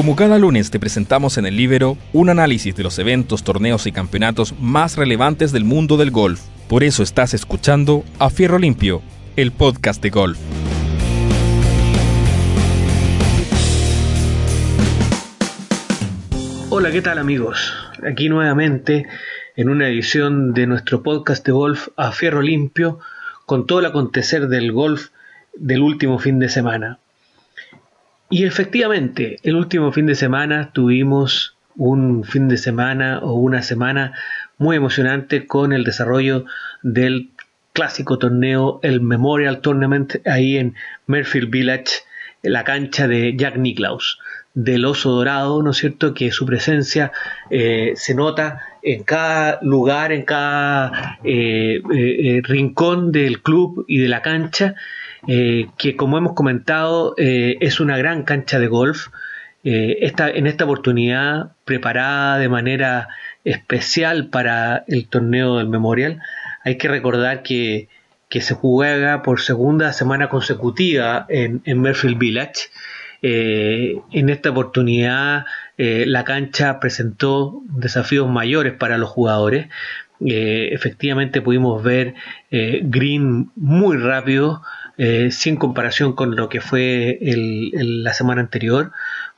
Como cada lunes te presentamos en el Libero un análisis de los eventos, torneos y campeonatos más relevantes del mundo del golf. Por eso estás escuchando A Fierro Limpio, el podcast de golf. Hola, ¿qué tal amigos? Aquí nuevamente en una edición de nuestro podcast de golf A Fierro Limpio con todo el acontecer del golf del último fin de semana. Y efectivamente, el último fin de semana tuvimos un fin de semana o una semana muy emocionante con el desarrollo del clásico torneo, el Memorial Tournament, ahí en Merfield Village, en la cancha de Jack Nicklaus, del oso dorado, ¿no es cierto? Que su presencia eh, se nota en cada lugar, en cada eh, eh, rincón del club y de la cancha eh, que como hemos comentado eh, es una gran cancha de golf. Eh, en esta oportunidad preparada de manera especial para el torneo del Memorial, hay que recordar que, se juega por segunda semana consecutiva en, en Merfield Village. en esta oportunidad la cancha presentó desafíos mayores para los jugadores. efectivamente pudimos ver green muy rápido, eh, sin comparación con lo que fue la semana anterior.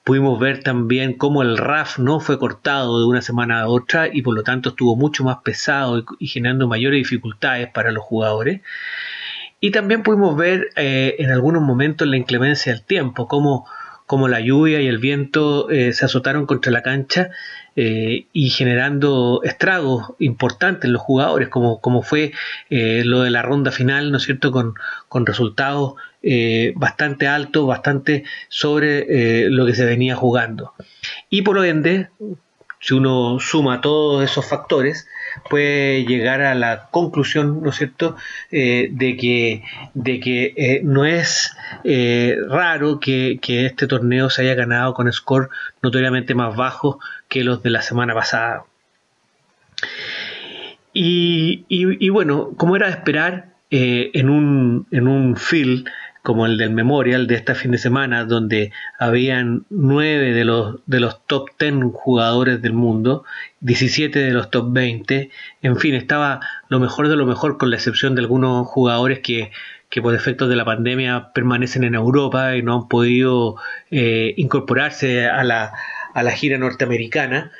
Pudimos ver también cómo el RAF no fue cortado de una semana a otra y por lo tanto estuvo mucho más pesado y, generando mayores dificultades para los jugadores. Y también pudimos ver eh, en algunos momentos la inclemencia del tiempo, cómo, cómo la lluvia y el viento eh, se azotaron contra la cancha eh, y generando estragos importantes en los jugadores, como, como fue eh, lo de la ronda final, ¿no es cierto?, con, con resultados eh, bastante altos, bastante sobre lo que se venía jugando. Y por lo ende, si uno suma todos esos factores, puede llegar a la conclusión, ¿no es cierto?, eh, de que, de que eh, no es eh, raro que, este torneo se haya ganado con score notoriamente más bajos que los de la semana pasada. Y, y, bueno, como era de esperar, en, un, en un field como el del Memorial de este fin de semana, donde habían nueve de los, de los top 10 jugadores del mundo, 17 de los top 20, en fin, estaba lo mejor de lo mejor, con la excepción de algunos jugadores que, que por efectos de la pandemia permanecen en Europa y no han podido eh, incorporarse a la, a la gira norteamericana.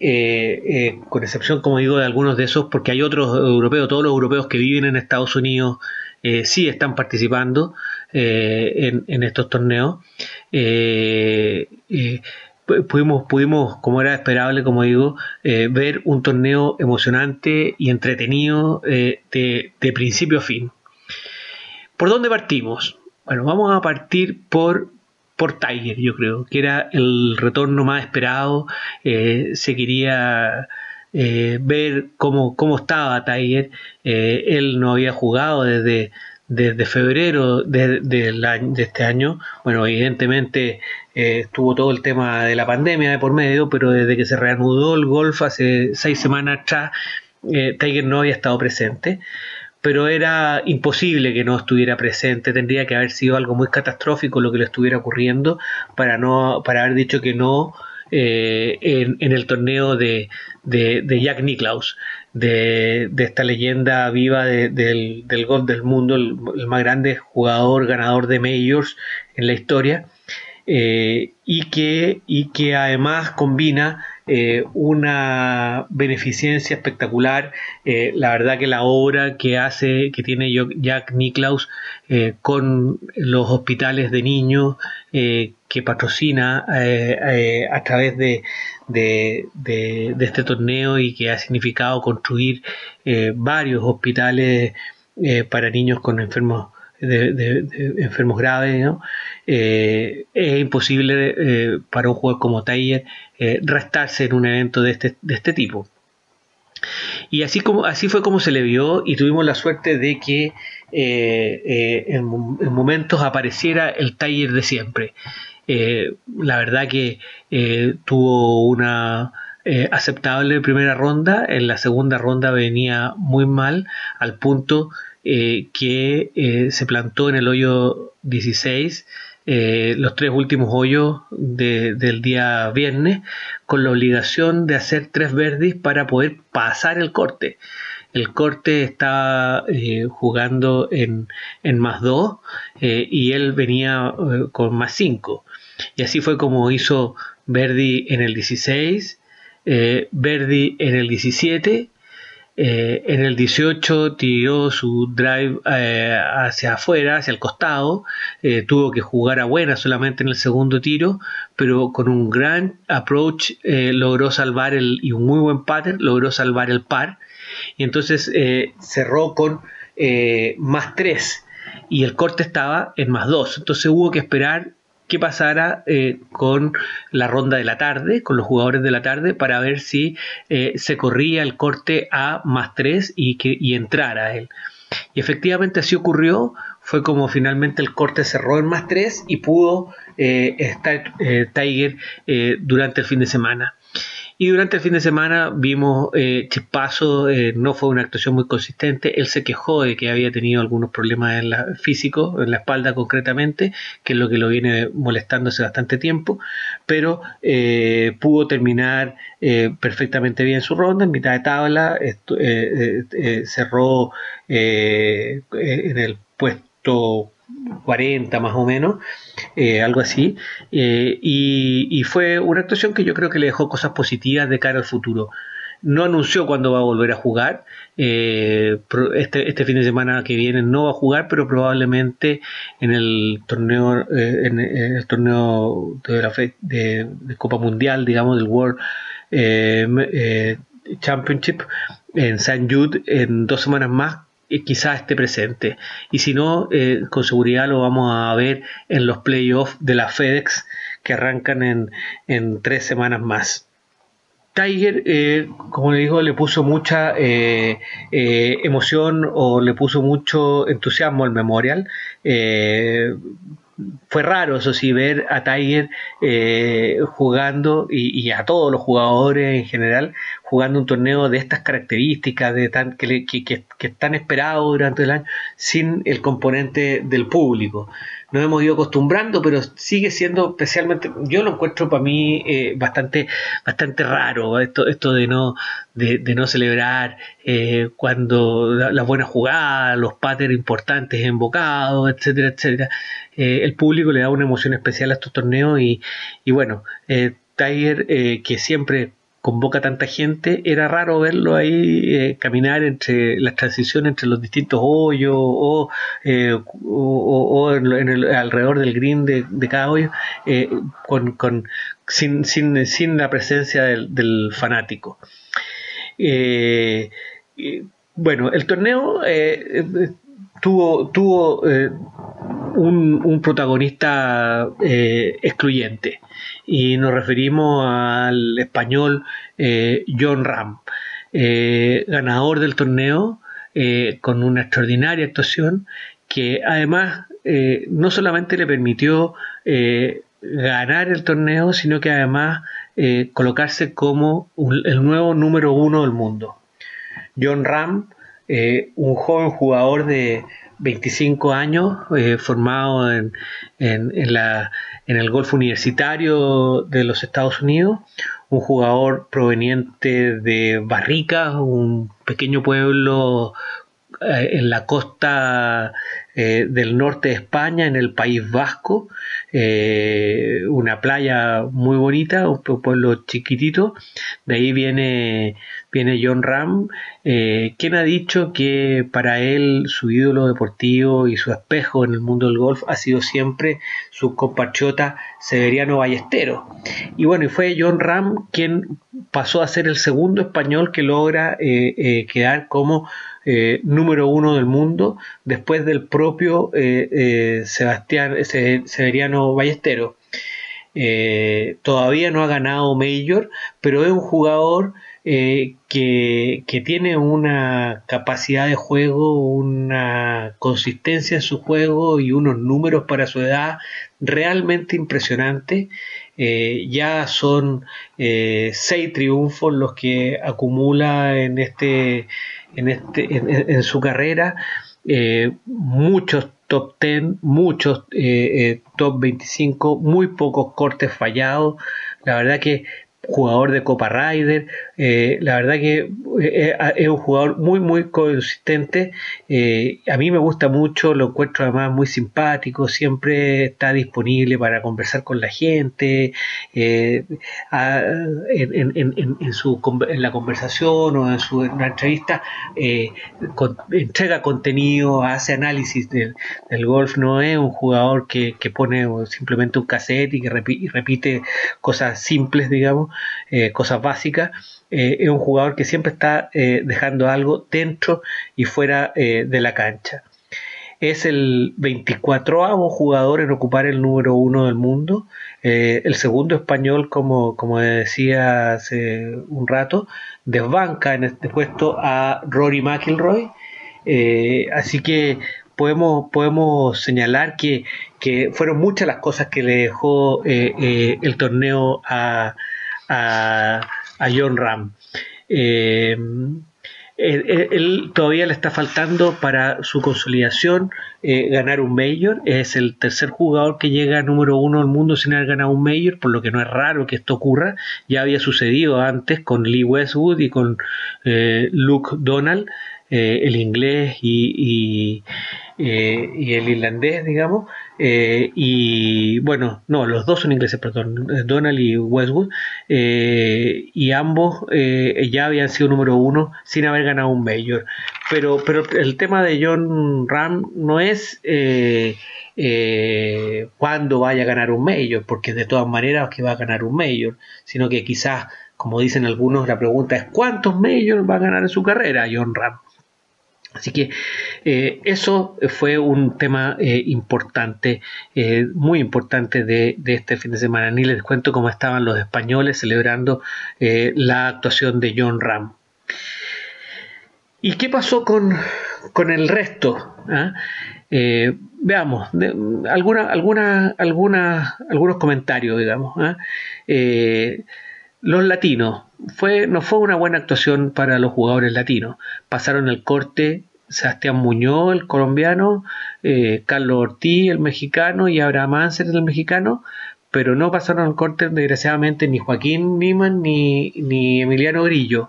Eh, eh, con excepción, como digo, de algunos de esos, porque hay otros europeos, todos los europeos que viven en Estados Unidos sí están participando, eh, en, estos torneos. Eh, eh, pudimos, pudimos, como era esperable, como digo, ver un torneo emocionante y entretenido de, principio a fin. ¿Por dónde partimos? Bueno, vamos a partir por, por Tiger, yo creo, que era el retorno más esperado. se quería ver cómo, cómo estaba Tiger. él no había jugado desde, desde febrero de, de, este año, bueno, evidentemente eh, estuvo todo el tema de la pandemia de por medio, pero desde que se reanudó el golf hace seis semanas atrás, eh, Tiger no había estado presente, pero era imposible que no estuviera presente, tendría que haber sido algo muy catastrófico lo que le estuviera ocurriendo para, no, para haber dicho que no eh, en, el torneo de, de, Jack Nicklaus, de, esta leyenda viva del, del, golf del mundo, el, más grande jugador ganador de majors en la historia, eh, y, que, y que además combina eh, una beneficencia espectacular. Eh, la verdad que la obra que hace, que tiene Jack Nicklaus con los hospitales de niños que patrocina a través de, de, este torneo y que ha significado construir varios hospitales para niños con enfermos de, enfermos graves, es imposible para un jugador como Tiger eh, restarse en un evento de este, de este tipo. Y así, como, así fue como se le vio y tuvimos la suerte de que eh, eh, en, momentos apareciera el taller de siempre. La verdad que tuvo una aceptable primera ronda, en la segunda ronda venía muy mal al punto que se plantó en el hoyo 16 los tres últimos hoyos del día viernes con la obligación de hacer tres verdes para poder pasar el corte. El corte estaba jugando en, en más 2 y él venía con más 5. Y así fue como hizo Verdi en el 16, Verdi en el 17 eh, en el 18 tiró su drive eh, hacia afuera, hacia el costado. Eh, tuvo que jugar a buena solamente en el segundo tiro, pero con un gran approach logró salvar el y un muy buen pattern logró salvar el par. Y entonces cerró con más 3 y el corte estaba en más 2. Entonces hubo que esperar qué pasara eh, con la ronda de la tarde, con los jugadores de la tarde, para ver si eh, se corría el corte a más 3 y, que, y entrara él. Y efectivamente así ocurrió, fue como finalmente el corte cerró en más 3 y pudo eh, estar Tiger durante el fin de semana. Y durante el fin de semana vimos eh, Chispazo, eh, no fue una actuación muy consistente. Él se quejó de que había tenido algunos problemas en la, físicos, en la espalda concretamente, que es lo que lo viene molestando hace bastante tiempo, pero eh, pudo terminar eh, perfectamente bien su ronda, en mitad de tabla, cerró en el puesto 40 más o menos, eh, algo así, eh, y, fue una actuación que yo creo que le dejó cosas positivas de cara al futuro. No anunció cuándo va a volver a jugar, eh, este, este, fin de semana que viene no va a jugar, pero probablemente en el torneo, en, el torneo de la de, Copa Mundial, digamos, del World Championship en St. Jude en dos semanas más quizás esté presente. Y si no, eh, con seguridad lo vamos a ver en los playoffs de la FedEx que arrancan en, en tres semanas más. Tiger, eh, como le digo, le puso mucha eh, emoción o le puso mucho entusiasmo al memorial fue raro, eso sí, ver a Tiger eh, jugando y, a todos los jugadores en general jugando un torneo de estas características, de tan, que, que, que, que tan esperado durante el año, sin el componente del público nos hemos ido acostumbrando, pero sigue siendo especialmente, yo lo encuentro para mí eh, bastante, bastante raro, esto, esto de no, de, no celebrar eh, cuando las buenas jugadas, los patterns importantes invocados, etcétera, etcétera. Eh, el público le da una emoción especial a estos torneos y, y bueno, Tiger, que siempre convoca tanta gente, era raro verlo ahí eh, caminar entre las transiciones entre los distintos hoyos o, eh, en, el, alrededor del green de, cada hoyo eh, con, con, sin, sin, sin, la presencia del, fanático. bueno, el torneo tuvo, tuvo un, un, protagonista excluyente y nos referimos al español eh, John Ram, eh, ganador del torneo eh, con una extraordinaria actuación que además no solamente le permitió ganar el torneo, sino que además colocarse como el nuevo número uno del mundo. John Ram, un joven jugador de 25 años, formado en, en, la, en el golf universitario de los Estados Unidos, un jugador proveniente de Barrica, un pequeño pueblo eh, en la costa eh, del norte de España, en el País Vasco, eh, una playa muy bonita, un pueblo chiquitito. De ahí viene, viene John Ram, eh, quien ha dicho que para él su ídolo deportivo y su espejo en el mundo del golf ha sido siempre su compatriota Severiano Ballestero. Y bueno, y fue John Ram quien pasó a ser el segundo español que logra quedar como número uno del mundo después del propio eh, eh, Sebastián Severiano Ballestero. Eh, todavía no ha ganado Major, pero es un jugador que, tiene una capacidad de juego, una consistencia en su juego y unos números para su edad realmente impresionantes. ya son seis triunfos los que acumula en este en, este, en su carrera. Eh, muchos top 10, muchos top 25, muy pocos cortes fallados. La verdad que jugador de Copa Rider. Eh, la verdad que eh, eh, es un jugador muy, muy consistente. a mí me gusta mucho, lo encuentro además muy simpático, siempre está disponible para conversar con la gente. en, su, en la conversación o en su entrevista entrega contenido, hace análisis del, golf. No es un jugador que, pone simplemente un cassette y que repite cosas simples, digamos eh, cosas básicas, eh, es un jugador que siempre está eh, dejando algo dentro y fuera de la cancha. Es el 24 jugador en ocupar el número uno del mundo, el segundo español, como, como decía hace un rato, desbanca en este puesto a Rory McIlroy. así que podemos, podemos señalar que, que, fueron muchas las cosas que le dejó el torneo a, John Ram. Eh, él, todavía le está faltando para su consolidación eh, ganar un Major. Es el tercer jugador que llega a número uno del mundo sin haber ganado un Major, por lo que no es raro que esto ocurra. Ya había sucedido antes con Lee Westwood y con eh, Luke Donald, el inglés y, y el irlandés, digamos. Eh, y bueno, no, los dos son ingleses, perdón, Donald y Westwood, eh, y ambos eh, ya habían sido número uno sin haber ganado un Major. Pero, pero el tema de John Ram no es cuándo vaya a ganar un Major, porque de todas maneras que va a ganar un Major, sino que quizás, como dicen algunos, la pregunta es ¿cuántos Majors va a ganar en su carrera John Ram? Así que eh, eso fue un tema eh, importante, eh, muy importante de, este fin de semana. Ni les cuento cómo estaban los españoles celebrando la actuación de John Ram. ¿Y qué pasó con, el resto? ¿Ah? veamos, alguna, alguna, algunos comentarios, digamos. ¿ah? los latinos, fue, no fue una buena actuación para los jugadores latinos. Pasaron el corte Sebastián Muñoz, el colombiano, eh, Carlos Ortiz, el mexicano, y Abraham Anser, el mexicano, pero no pasaron el corte, desgraciadamente, ni Joaquín Niman ni, ni Emiliano Grillo.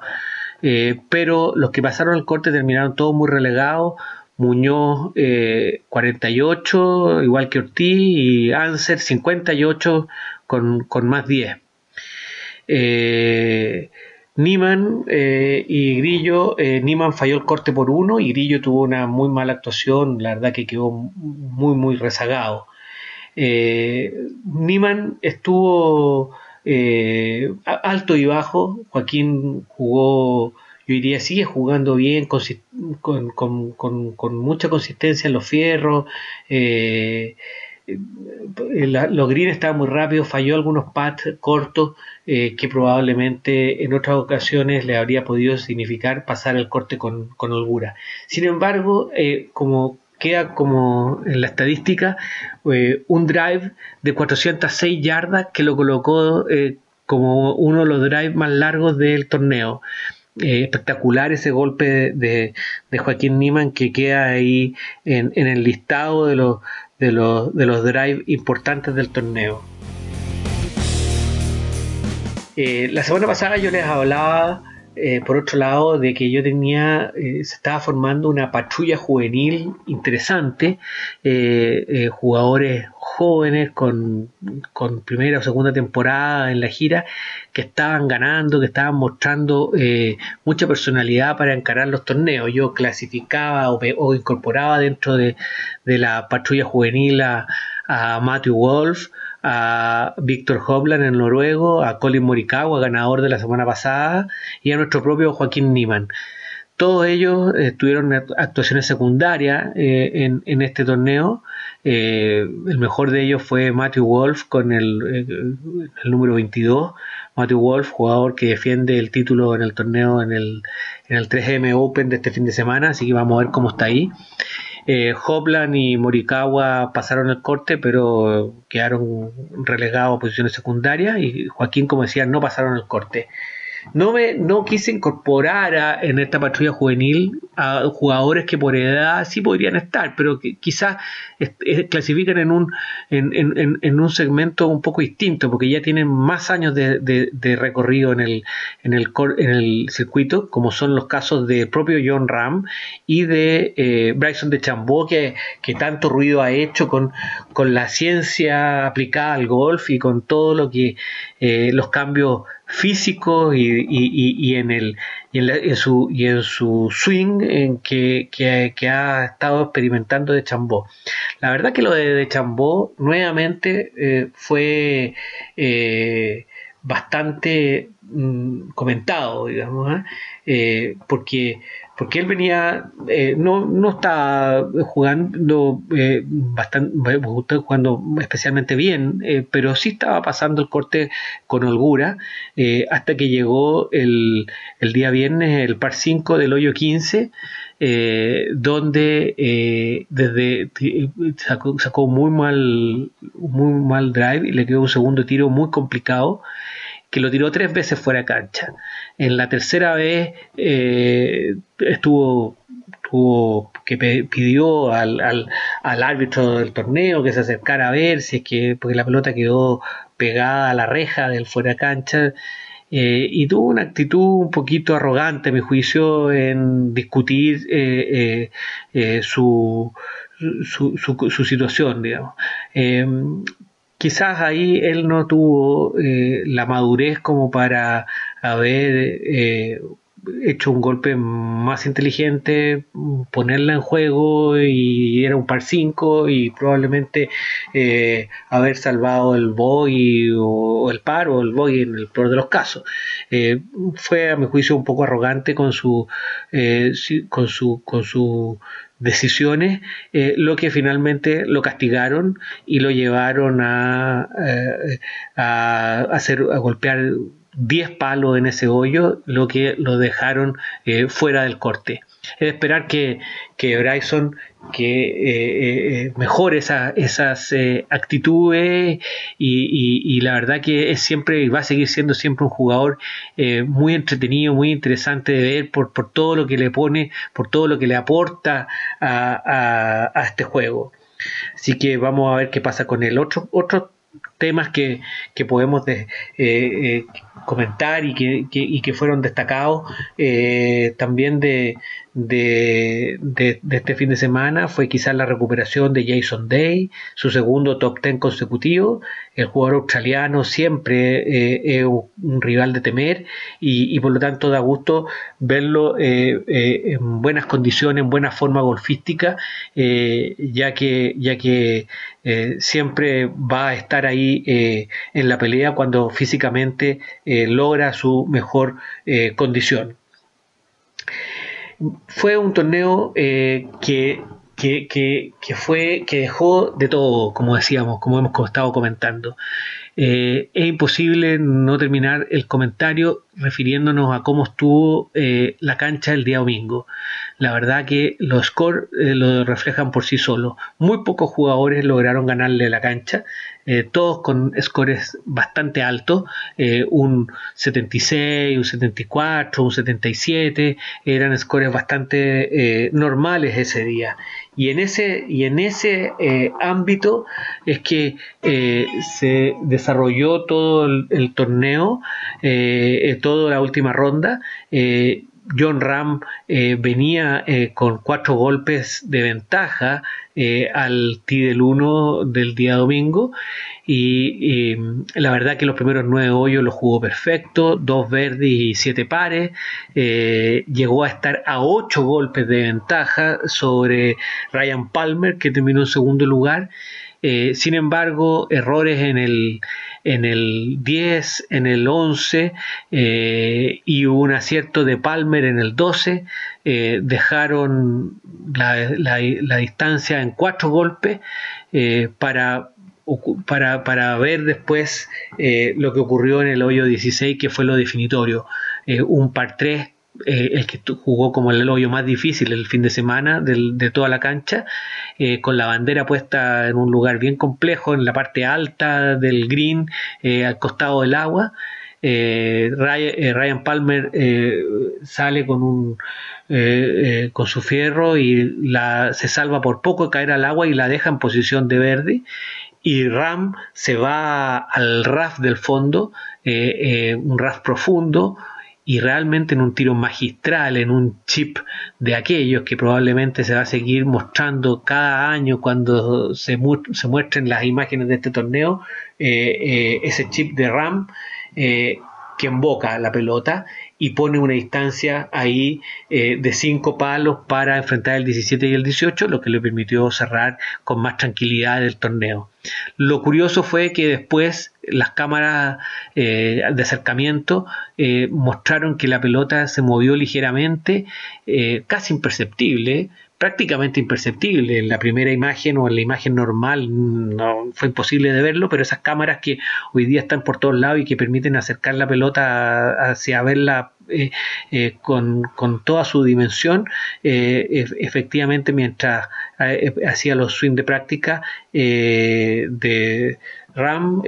Eh, pero los que pasaron el corte terminaron todos muy relegados. Muñoz 48, eh, igual que Ortiz, y Anser 58 con, con más 10. Eh, Niman eh, y Grillo, eh, Niman falló el corte por uno y Grillo tuvo una muy mala actuación, la verdad que quedó muy muy rezagado. Eh, Niman estuvo alto y bajo, Joaquín jugó, yo diría sigue jugando bien, con, con mucha consistencia en los fierros. Eh, los green estaban muy rápidos, falló algunos pads cortos eh, que probablemente en otras ocasiones le habría podido significar pasar el corte con, holgura. Sin embargo, eh, como queda como en la estadística, un drive de 406 yardas que lo colocó como uno de los drives más largos del torneo. espectacular ese golpe de, Joaquín Niman que queda ahí en, en, el listado de los, de los, de los drives importantes del torneo. Eh, la semana pasada yo les hablaba, eh, por otro lado, de que yo tenía, eh, se estaba formando una patrulla juvenil interesante, jugadores jóvenes con, con, primera o segunda temporada en la gira que estaban ganando, que estaban mostrando mucha personalidad para encarar los torneos. Yo clasificaba o, incorporaba dentro de, la patrulla juvenil a, Matthew Wolf, a Víctor Hoblan, el noruego, a Colin Morikawa, ganador de la semana pasada, y a nuestro propio Joaquín Niman. Todos ellos eh, tuvieron actuaciones secundarias eh, en, este torneo. Eh, el mejor de ellos fue Matthew Wolf con el, el, número 22. Matthew Wolf, jugador que defiende el título en el torneo en el, en el 3M Open de este fin de semana, así que vamos a ver cómo está ahí. Eh, y Morikawa pasaron el corte, pero quedaron relegados a posiciones secundarias. Y Joaquín, como decía, no pasaron el corte. No me no quise incorporar en esta patrulla juvenil a jugadores que por edad sí podrían estar, pero que quizás clasifican en un, en, un segmento un poco distinto, porque ya tienen más años de, recorrido en el, en, el, en el circuito, como son los casos de propio John Ram y de eh, Bryson de Chambó, que, que, tanto ruido ha hecho con, con la ciencia aplicada al golf y con todo lo que eh, los cambios físicos y, en el y en, su y en su swing en que, ha estado experimentando de Chambó. La verdad que lo de, Chambó nuevamente eh, fue eh, bastante mm, comentado, digamos, porque porque él venía, eh, no, no está jugando eh, bastante, jugando especialmente bien, eh, pero sí estaba pasando el corte con holgura hasta que llegó el, el, día viernes el par 5 del hoyo 15, donde desde sacó, sacó, muy mal muy mal drive y le quedó un segundo tiro muy complicado que lo tiró tres veces fuera de cancha. En la tercera vez eh, estuvo, que pidió al, árbitro del torneo que se acercara a ver si es que, porque la pelota quedó pegada a la reja del fuera de cancha. Eh, y tuvo una actitud un poquito arrogante, a mi juicio, en discutir eh, su, su, su, situación, digamos quizás ahí él no tuvo eh, la madurez como para haber eh, hecho un golpe más inteligente, ponerla en juego y era un par 5 y probablemente eh, haber salvado el boy o, el par o el boy en el peor de los casos. fue a mi juicio un poco arrogante con su, con su, con su decisiones, eh, lo que finalmente lo castigaron y lo llevaron a, eh, a, hacer, a golpear 10 palos en ese hoyo, lo que lo dejaron eh, fuera del corte. Es esperar que, que Bryson que eh, eh, mejore esas actitudes y, la verdad que es siempre va a seguir siendo siempre un jugador muy entretenido, muy interesante de ver por, por, todo lo que le pone, por todo lo que le aporta a, a, este juego. Así que vamos a ver qué pasa con el otro, otro temas que, que podemos de, comentar y que, y que fueron destacados también de, de, de, este fin de semana fue quizás la recuperación de Jason Day, su segundo top ten consecutivo. El jugador australiano siempre eh, es un rival de temer y, por lo tanto da gusto verlo eh, eh, en buenas condiciones, en buena forma golfística, ya que, ya que siempre va a estar ahí en la pelea cuando físicamente logra su mejor condición fue un torneo eh, que, que, que, fue, que dejó de todo, como decíamos, como hemos estado comentando. Eh, es imposible no terminar el comentario refiriéndonos a cómo estuvo eh, la cancha el día domingo. La verdad que los scores lo reflejan por sí solos. Muy pocos jugadores lograron ganarle la cancha. Eh, todos con scores bastante altos, eh, un 76, un 74, un 77, eran scores bastante eh, normales ese día. Y en ese, y en ese ámbito es que se desarrolló todo el, torneo, toda la última ronda. John Ram venía con cuatro golpes de ventaja eh, al T del 1 del día domingo. Y, la verdad que los primeros nueve hoyos los jugó perfecto, dos verdes y siete pares, eh, llegó a estar a ocho golpes de ventaja sobre Ryan Palmer que terminó en segundo lugar eh, sin embargo, errores en el, en el 10, en el 11 eh, y un acierto de Palmer en el 12 eh, dejaron la, distancia en cuatro golpes para, para, para, ver después lo que ocurrió en el hoyo 16, que fue lo definitorio. un par 3 eh, el que jugó como el hoyo más difícil el fin de semana de toda la cancha, eh, con la bandera puesta en un lugar bien complejo, en la parte alta del green, eh, al costado del agua. Ryan, Palmer sale con un con su fierro y la, se salva por poco de caer al agua y la deja en posición de verde y Ram se va al RAF del fondo, un RAF profundo, y realmente en un tiro magistral, en un chip de aquellos que probablemente se va a seguir mostrando cada año cuando se, se muestren las imágenes de este torneo, eh, eh, ese chip de RAM eh, que emboca la pelota y pone una distancia ahí de 5 palos para enfrentar el 17 y el 18, lo que le permitió cerrar con más tranquilidad el torneo. Lo curioso fue que después las cámaras eh, de acercamiento eh, mostraron que la pelota se movió ligeramente, eh, casi imperceptible, prácticamente imperceptible. En la primera imagen o en la imagen normal no fue imposible de verlo, pero esas cámaras que hoy día están por todos lados y que permiten acercar la pelota hacia verla eh, eh, con, toda su dimensión, eh, efectivamente mientras hacía los swing de práctica de RAM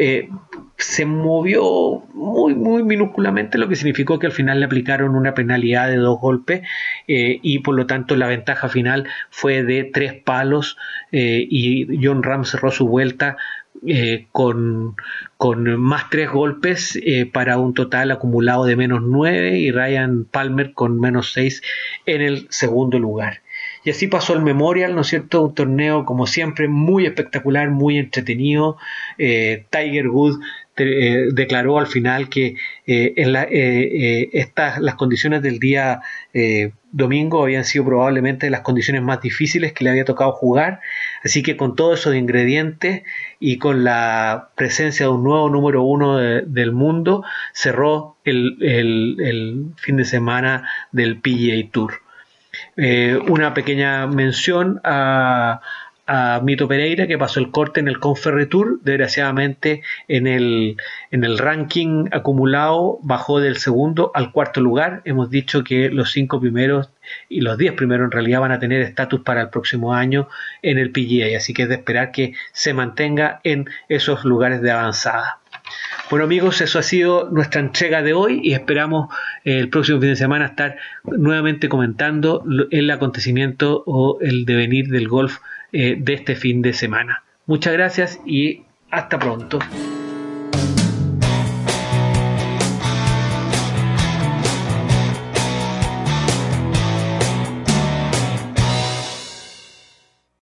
se movió muy muy minúsculamente lo que significó que al final le aplicaron una penalidad de dos golpes y por lo tanto la ventaja final fue de tres palos y John Ram cerró su vuelta eh, con, más tres golpes eh, para un total acumulado de menos nueve y Ryan Palmer con menos seis en el segundo lugar. Y así pasó el Memorial, ¿no es cierto? Un torneo, como siempre, muy espectacular, muy entretenido. Eh, Tiger Woods eh, declaró al final que eh, en la, estas, las condiciones del día domingo habían sido probablemente las condiciones más difíciles que le había tocado jugar. Así que con todos esos ingredientes y con la presencia de un nuevo número uno del mundo, cerró el, fin de semana del PGA Tour. Eh, una pequeña mención a, Mito Pereira que pasó el corte en el Conferre Tour, desgraciadamente en el, en el ranking acumulado bajó del segundo al cuarto lugar. Hemos dicho que los cinco primeros y los diez primeros en realidad van a tener estatus para el próximo año en el PGA, así que es de esperar que se mantenga en esos lugares de avanzada. Bueno amigos, eso ha sido nuestra entrega de hoy y esperamos eh, el próximo fin de semana estar nuevamente comentando el acontecimiento o el devenir del golf eh, de este fin de semana. Muchas gracias y hasta pronto.